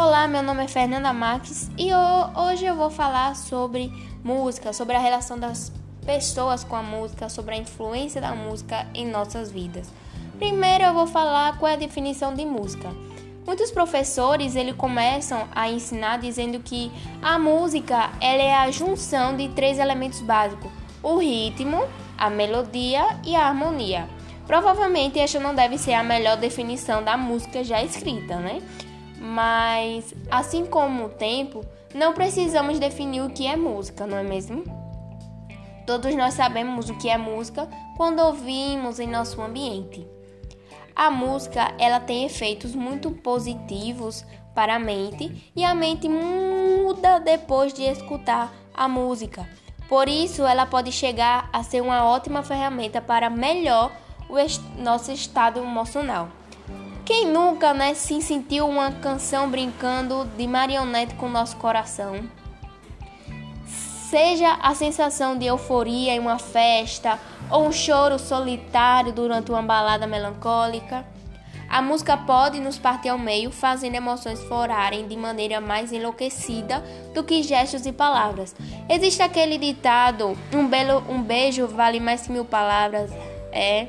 Olá, meu nome é Fernanda Marques e hoje eu vou falar sobre música, sobre a relação das pessoas com a música, sobre a influência da música em nossas vidas. Primeiro eu vou falar qual é a definição de música. Muitos professores ele começam a ensinar dizendo que a música ela é a junção de três elementos básicos: o ritmo, a melodia e a harmonia. Provavelmente esta não deve ser a melhor definição da música já escrita, né? Mas, assim como o tempo, não precisamos definir o que é música, não é mesmo? Todos nós sabemos o que é música quando ouvimos em nosso ambiente. A música, ela tem efeitos muito positivos para a mente e a mente muda depois de escutar a música. Por isso, ela pode chegar a ser uma ótima ferramenta para melhor o est nosso estado emocional. Quem nunca, né, se sentiu uma canção brincando de marionete com nosso coração? Seja a sensação de euforia em uma festa ou um choro solitário durante uma balada melancólica, a música pode nos partir ao meio, fazendo emoções florarem de maneira mais enlouquecida do que gestos e palavras. Existe aquele ditado: um, belo, um beijo vale mais que mil palavras. É.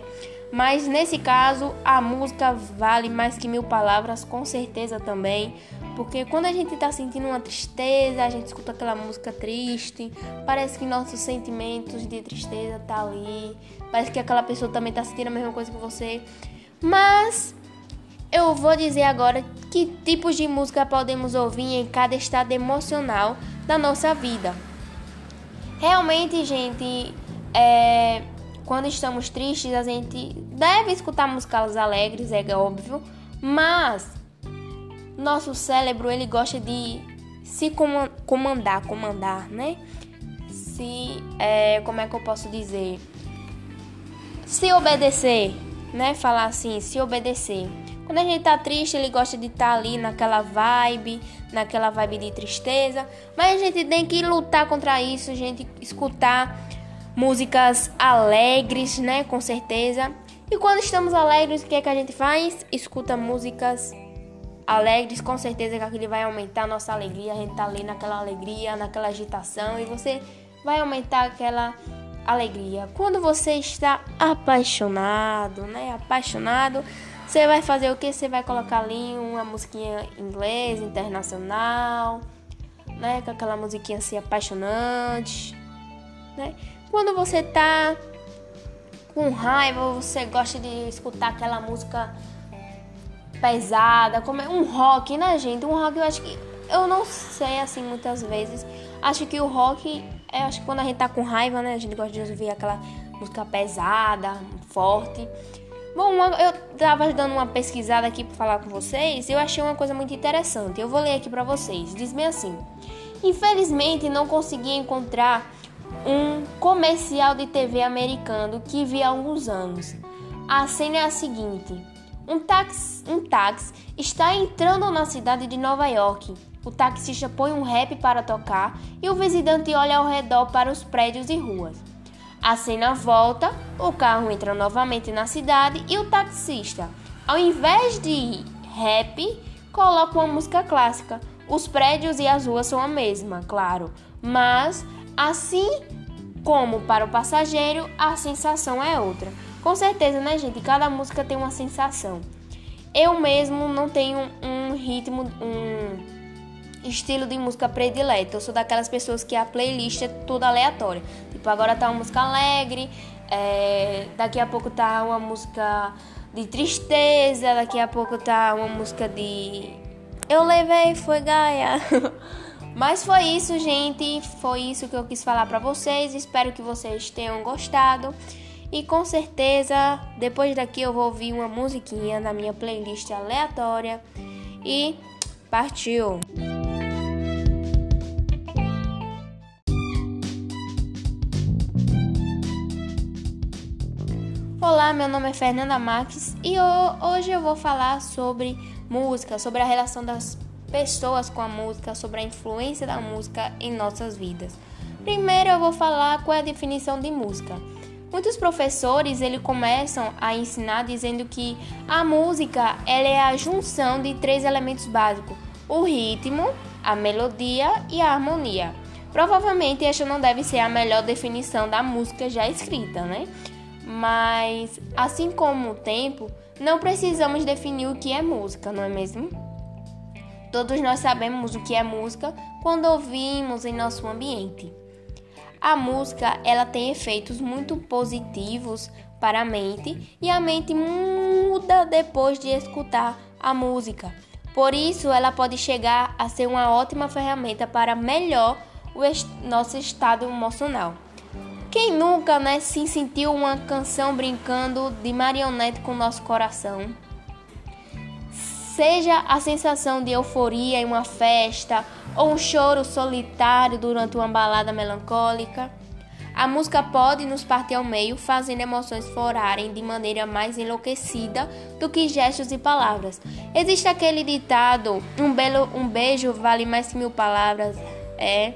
Mas nesse caso, a música vale mais que mil palavras, com certeza também. Porque quando a gente tá sentindo uma tristeza, a gente escuta aquela música triste, parece que nossos sentimentos de tristeza tá ali, parece que aquela pessoa também tá sentindo a mesma coisa que você. Mas eu vou dizer agora que tipos de música podemos ouvir em cada estado emocional da nossa vida. Realmente, gente, é, quando estamos tristes, a gente deve escutar músicas alegres, é óbvio, mas nosso cérebro ele gosta de se comandar, comandar, né? Se, é, como é que eu posso dizer? Se obedecer, né? Falar assim, se obedecer. Quando a gente tá triste, ele gosta de estar tá ali naquela vibe, naquela vibe de tristeza. Mas a gente tem que lutar contra isso, a gente escutar músicas alegres, né? Com certeza. E quando estamos alegres, o que é que a gente faz? Escuta músicas alegres, com certeza que aquilo vai aumentar a nossa alegria. A gente tá ali naquela alegria, naquela agitação e você vai aumentar aquela alegria. Quando você está apaixonado, né? Apaixonado, você vai fazer o que? Você vai colocar ali uma musiquinha inglesa, internacional, né? Com aquela musiquinha assim apaixonante, né? Quando você tá com raiva, você gosta de escutar aquela música pesada, como é um rock, né, gente? Um rock eu acho que eu não sei assim muitas vezes. Acho que o rock é acho que quando a gente tá com raiva, né, a gente gosta de ouvir aquela música pesada, forte. Bom, eu tava dando uma pesquisada aqui para falar com vocês, e eu achei uma coisa muito interessante. Eu vou ler aqui para vocês. Diz me assim: Infelizmente não consegui encontrar um comercial de TV americano que vi há alguns anos. A cena é a seguinte: um táxi, um táxi está entrando na cidade de Nova York. O taxista põe um rap para tocar e o visitante olha ao redor para os prédios e ruas. A cena volta, o carro entra novamente na cidade e o taxista, ao invés de rap, coloca uma música clássica. Os prédios e as ruas são a mesma, claro, mas Assim como para o passageiro, a sensação é outra. Com certeza, né, gente? Cada música tem uma sensação. Eu mesmo não tenho um ritmo, um estilo de música predileto. Eu sou daquelas pessoas que a playlist é toda aleatória. Tipo, agora tá uma música alegre, é, daqui a pouco tá uma música de tristeza, daqui a pouco tá uma música de. Eu levei, foi Gaia. Mas foi isso, gente. Foi isso que eu quis falar para vocês. Espero que vocês tenham gostado. E com certeza, depois daqui eu vou ouvir uma musiquinha na minha playlist aleatória. E partiu! Olá, meu nome é Fernanda Marques e hoje eu vou falar sobre música, sobre a relação das pessoas com a música, sobre a influência da música em nossas vidas. Primeiro eu vou falar qual é a definição de música. Muitos professores ele começam a ensinar dizendo que a música ela é a junção de três elementos básicos: o ritmo, a melodia e a harmonia. Provavelmente esta não deve ser a melhor definição da música já escrita, né? Mas assim como o tempo, não precisamos definir o que é música, não é mesmo? Todos nós sabemos o que é música quando ouvimos em nosso ambiente. A música, ela tem efeitos muito positivos para a mente e a mente muda depois de escutar a música. Por isso, ela pode chegar a ser uma ótima ferramenta para melhor o est nosso estado emocional. Quem nunca né, se sentiu uma canção brincando de marionete com nosso coração? Seja a sensação de euforia em uma festa ou um choro solitário durante uma balada melancólica, a música pode nos partir ao meio, fazendo emoções florarem de maneira mais enlouquecida do que gestos e palavras. Existe aquele ditado: um, belo, um beijo vale mais que mil palavras. É.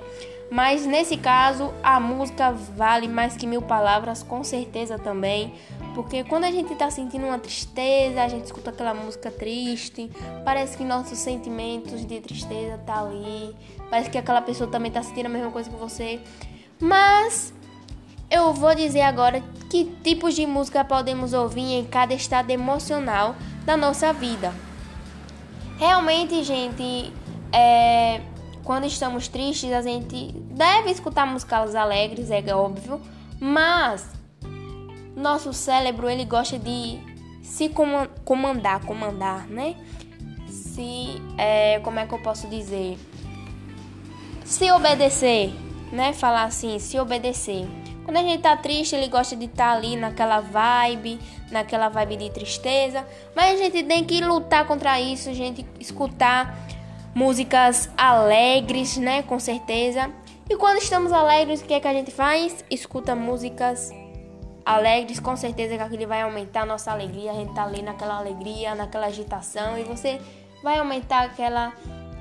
Mas nesse caso, a música vale mais que mil palavras, com certeza também. Porque quando a gente tá sentindo uma tristeza, a gente escuta aquela música triste, parece que nossos sentimentos de tristeza tá ali, parece que aquela pessoa também tá sentindo a mesma coisa que você. Mas eu vou dizer agora que tipos de música podemos ouvir em cada estado emocional da nossa vida. Realmente, gente, é, quando estamos tristes, a gente deve escutar músicas alegres, é óbvio, mas nosso cérebro ele gosta de se comandar, comandar, né? Se, é, como é que eu posso dizer? Se obedecer, né? Falar assim, se obedecer. Quando a gente tá triste, ele gosta de estar tá ali naquela vibe, naquela vibe de tristeza. Mas a gente tem que lutar contra isso, a gente escutar músicas alegres, né? Com certeza. E quando estamos alegres, o que é que a gente faz? Escuta músicas alegres, com certeza que aquilo vai aumentar a nossa alegria. A gente tá ali naquela alegria, naquela agitação e você vai aumentar aquela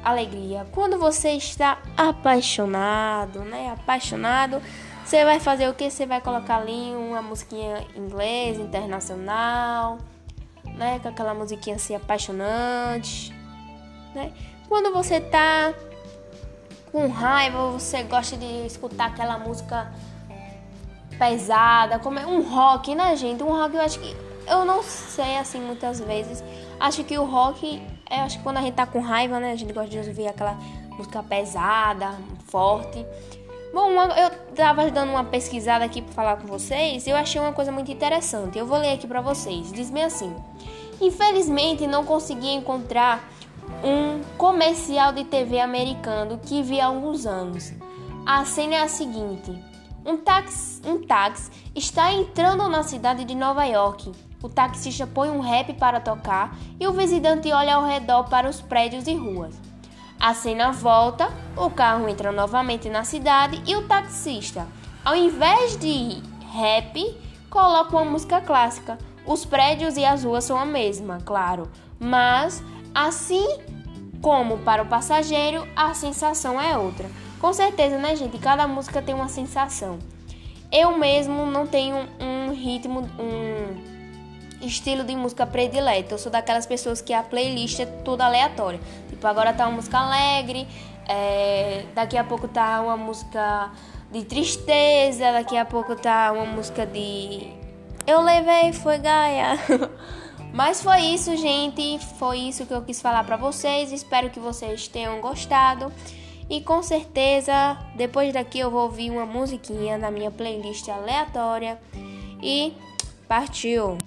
alegria. Quando você está apaixonado, né? Apaixonado, você vai fazer o que? Você vai colocar ali uma musiquinha inglês, internacional, né? Com aquela musiquinha assim apaixonante, né? Quando você tá com raiva, você gosta de escutar aquela música pesada, como é um rock, né, gente? Um rock eu acho que eu não sei assim muitas vezes. Acho que o rock é acho que quando a gente tá com raiva, né, a gente gosta de ouvir aquela música pesada, forte. Bom, eu estava dando uma pesquisada aqui para falar com vocês e eu achei uma coisa muito interessante. Eu vou ler aqui para vocês. Diz bem assim: Infelizmente não consegui encontrar um comercial de TV americano que vi há alguns anos. A cena é a seguinte: um táxi, um táxi está entrando na cidade de Nova York. O taxista põe um rap para tocar e o visitante olha ao redor para os prédios e ruas. A cena volta, o carro entra novamente na cidade e o taxista, ao invés de rap, coloca uma música clássica. Os prédios e as ruas são a mesma, claro, mas assim como para o passageiro, a sensação é outra. Com certeza, né, gente? Cada música tem uma sensação. Eu mesmo não tenho um ritmo, um estilo de música predileto. Eu sou daquelas pessoas que a playlist é toda aleatória. Tipo, agora tá uma música alegre, é, daqui a pouco tá uma música de tristeza, daqui a pouco tá uma música de. Eu levei, foi Gaia. Mas foi isso, gente. Foi isso que eu quis falar para vocês. Espero que vocês tenham gostado. E com certeza, depois daqui eu vou ouvir uma musiquinha na minha playlist aleatória. E partiu!